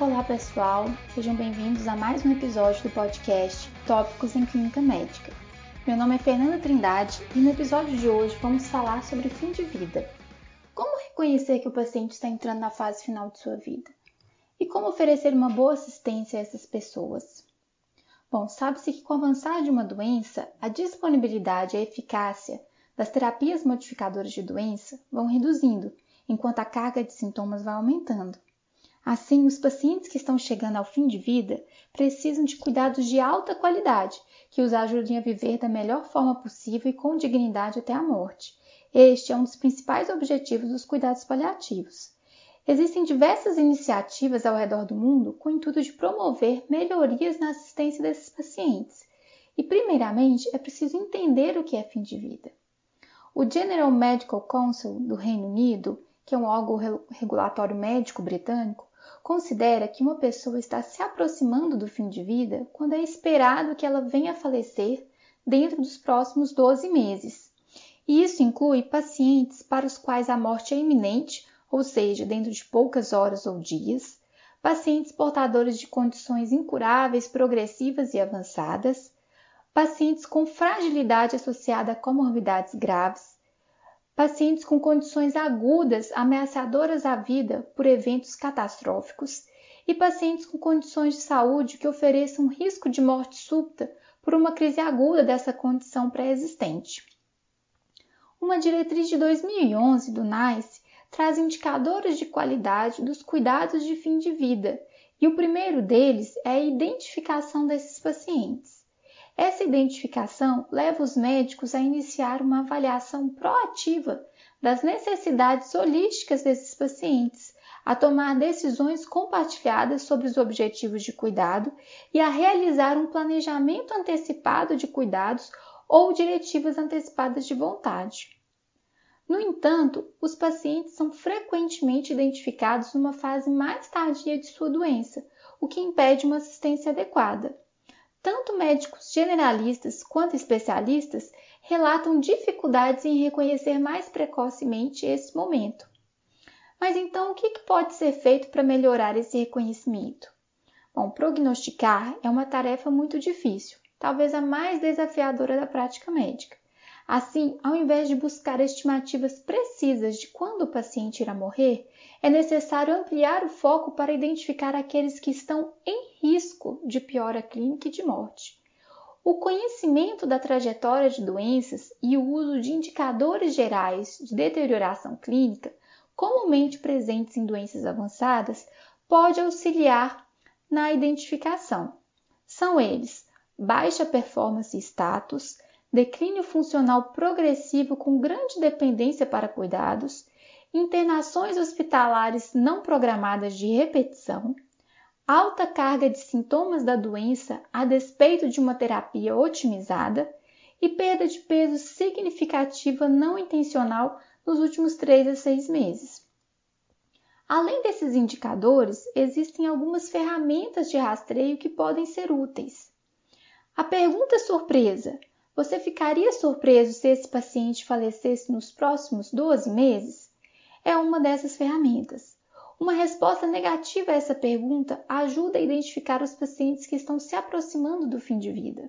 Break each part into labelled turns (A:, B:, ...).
A: Olá pessoal, sejam bem-vindos a mais um episódio do podcast Tópicos em Clínica Médica. Meu nome é Fernanda Trindade e no episódio de hoje vamos falar sobre fim de vida. Como reconhecer que o paciente está entrando na fase final de sua vida? E como oferecer uma boa assistência a essas pessoas? Bom, sabe-se que com o avançar de uma doença, a disponibilidade e a eficácia das terapias modificadoras de doença vão reduzindo, enquanto a carga de sintomas vai aumentando. Assim, os pacientes que estão chegando ao fim de vida precisam de cuidados de alta qualidade que os ajudem a viver da melhor forma possível e com dignidade até a morte. Este é um dos principais objetivos dos cuidados paliativos. Existem diversas iniciativas ao redor do mundo com o intuito de promover melhorias na assistência desses pacientes. E, primeiramente, é preciso entender o que é fim de vida. O General Medical Council do Reino Unido, que é um órgão regulatório médico britânico, considera que uma pessoa está se aproximando do fim de vida quando é esperado que ela venha a falecer dentro dos próximos 12 meses. E isso inclui pacientes para os quais a morte é iminente ou seja, dentro de poucas horas ou dias, pacientes portadores de condições incuráveis, progressivas e avançadas, pacientes com fragilidade associada a comorbidades graves, pacientes com condições agudas ameaçadoras à vida por eventos catastróficos e pacientes com condições de saúde que ofereçam risco de morte súbita por uma crise aguda dessa condição pré-existente. Uma diretriz de 2011 do NICE traz indicadores de qualidade dos cuidados de fim de vida, e o primeiro deles é a identificação desses pacientes. Essa identificação leva os médicos a iniciar uma avaliação proativa das necessidades holísticas desses pacientes, a tomar decisões compartilhadas sobre os objetivos de cuidado e a realizar um planejamento antecipado de cuidados ou diretivas antecipadas de vontade. No entanto, os pacientes são frequentemente identificados numa fase mais tardia de sua doença, o que impede uma assistência adequada. Tanto médicos generalistas quanto especialistas relatam dificuldades em reconhecer mais precocemente esse momento. Mas então, o que pode ser feito para melhorar esse reconhecimento? Bom, prognosticar é uma tarefa muito difícil, talvez a mais desafiadora da prática médica. Assim, ao invés de buscar estimativas precisas de quando o paciente irá morrer, é necessário ampliar o foco para identificar aqueles que estão em de piora clínica e de morte. O conhecimento da trajetória de doenças e o uso de indicadores gerais de deterioração clínica, comumente presentes em doenças avançadas, pode auxiliar na identificação. São eles: baixa performance e status, declínio funcional progressivo com grande dependência para cuidados, internações hospitalares não programadas de repetição, alta carga de sintomas da doença a despeito de uma terapia otimizada e perda de peso significativa não intencional nos últimos 3 a 6 meses. Além desses indicadores, existem algumas ferramentas de rastreio que podem ser úteis. A pergunta surpresa: você ficaria surpreso se esse paciente falecesse nos próximos 12 meses? É uma dessas ferramentas. Uma resposta negativa a essa pergunta ajuda a identificar os pacientes que estão se aproximando do fim de vida.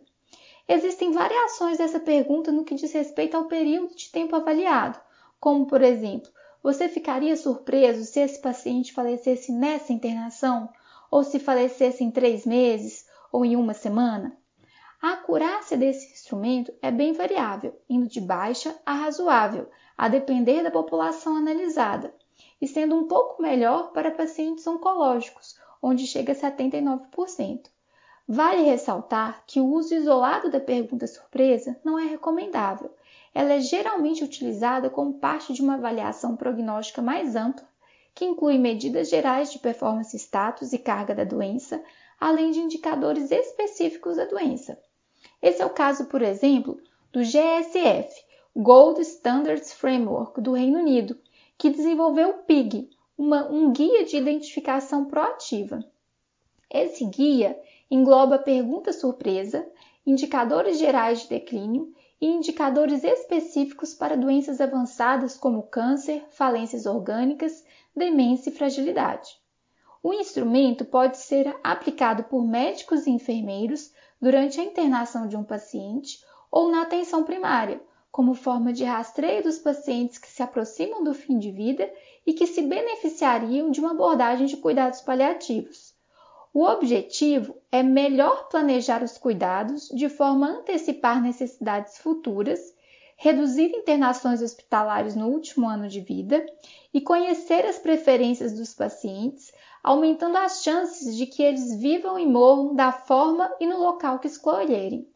A: Existem variações dessa pergunta no que diz respeito ao período de tempo avaliado, como, por exemplo, você ficaria surpreso se esse paciente falecesse nessa internação, ou se falecesse em três meses ou em uma semana? A acurácia desse instrumento é bem variável, indo de baixa a razoável, a depender da população analisada, e sendo um pouco melhor para pacientes oncológicos, onde chega a 79%. Vale ressaltar que o uso isolado da pergunta surpresa não é recomendável. Ela é geralmente utilizada como parte de uma avaliação prognóstica mais ampla, que inclui medidas gerais de performance status e carga da doença, além de indicadores específicos da doença. Esse é o caso, por exemplo, do GSF, Gold Standards Framework do Reino Unido, que desenvolveu o PIG, uma, um guia de identificação proativa. Esse guia engloba pergunta surpresa, indicadores gerais de declínio e indicadores específicos para doenças avançadas como câncer, falências orgânicas, demência e fragilidade. O instrumento pode ser aplicado por médicos e enfermeiros durante a internação de um paciente ou na atenção primária, como forma de rastreio dos pacientes que se aproximam do fim de vida e que se beneficiariam de uma abordagem de cuidados paliativos. O objetivo é melhor planejar os cuidados de forma a antecipar necessidades futuras, reduzir internações hospitalares no último ano de vida e conhecer as preferências dos pacientes, aumentando as chances de que eles vivam e morram da forma e no local que escolherem.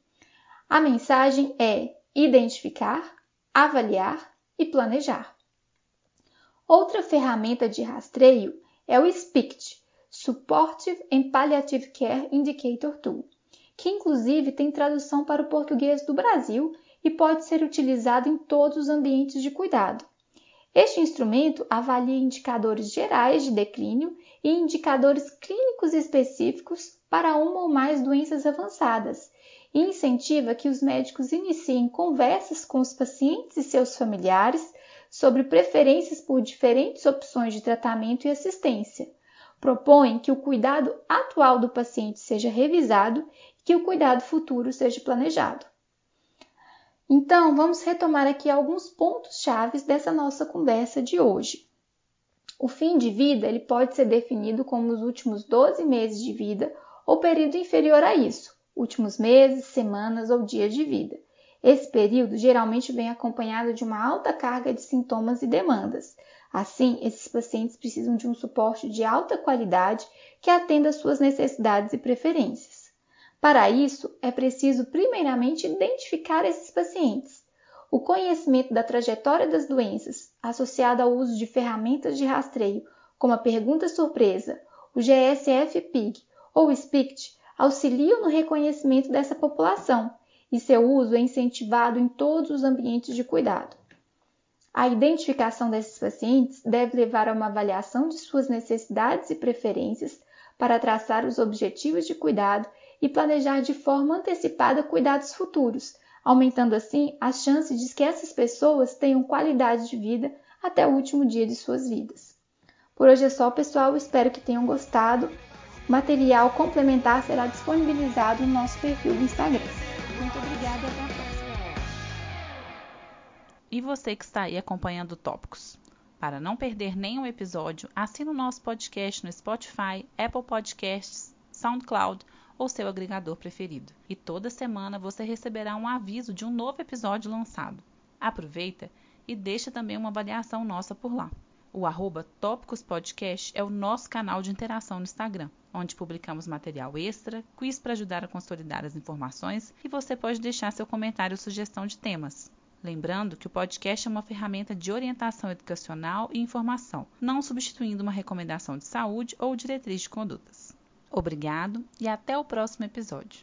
A: A mensagem é identificar, avaliar e planejar. Outra ferramenta de rastreio é o SPICT, Supportive and Palliative Care Indicator Tool, que inclusive tem tradução para o português do Brasil e pode ser utilizado em todos os ambientes de cuidado. Este instrumento avalia indicadores gerais de declínio e indicadores clínicos específicos para uma ou mais doenças avançadas e incentiva que os médicos iniciem conversas com os pacientes e seus familiares sobre preferências por diferentes opções de tratamento e assistência. Propõe que o cuidado atual do paciente seja revisado e que o cuidado futuro seja planejado. Então, vamos retomar aqui alguns pontos chaves dessa nossa conversa de hoje. O fim de vida ele pode ser definido como os últimos 12 meses de vida ou período inferior a isso, últimos meses, semanas ou dias de vida. Esse período geralmente vem acompanhado de uma alta carga de sintomas e demandas. Assim, esses pacientes precisam de um suporte de alta qualidade que atenda às suas necessidades e preferências. Para isso, é preciso primeiramente identificar esses pacientes. O conhecimento da trajetória das doenças, associado ao uso de ferramentas de rastreio, como a pergunta surpresa, o GSF-PIG ou o SPICT, auxiliam no reconhecimento dessa população e seu uso é incentivado em todos os ambientes de cuidado. A identificação desses pacientes deve levar a uma avaliação de suas necessidades e preferências para traçar os objetivos de cuidado e planejar de forma antecipada cuidados futuros, aumentando assim as chances de que essas pessoas tenham qualidade de vida até o último dia de suas vidas. Por hoje é só, pessoal. Espero que tenham gostado. Material complementar será disponibilizado no nosso perfil do Instagram. Muito obrigada e até a próxima.
B: E você que está aí acompanhando Tópicos? Para não perder nenhum episódio, assine o nosso podcast no Spotify, Apple Podcasts, SoundCloud ou seu agregador preferido. E toda semana você receberá um aviso de um novo episódio lançado. Aproveita e deixa também uma avaliação nossa por lá. O arroba Tópicos Podcast é o nosso canal de interação no Instagram, onde publicamos material extra, quiz para ajudar a consolidar as informações e você pode deixar seu comentário ou sugestão de temas. Lembrando que o podcast é uma ferramenta de orientação educacional e informação, não substituindo uma recomendação de saúde ou diretriz de condutas. Obrigado e até o próximo episódio.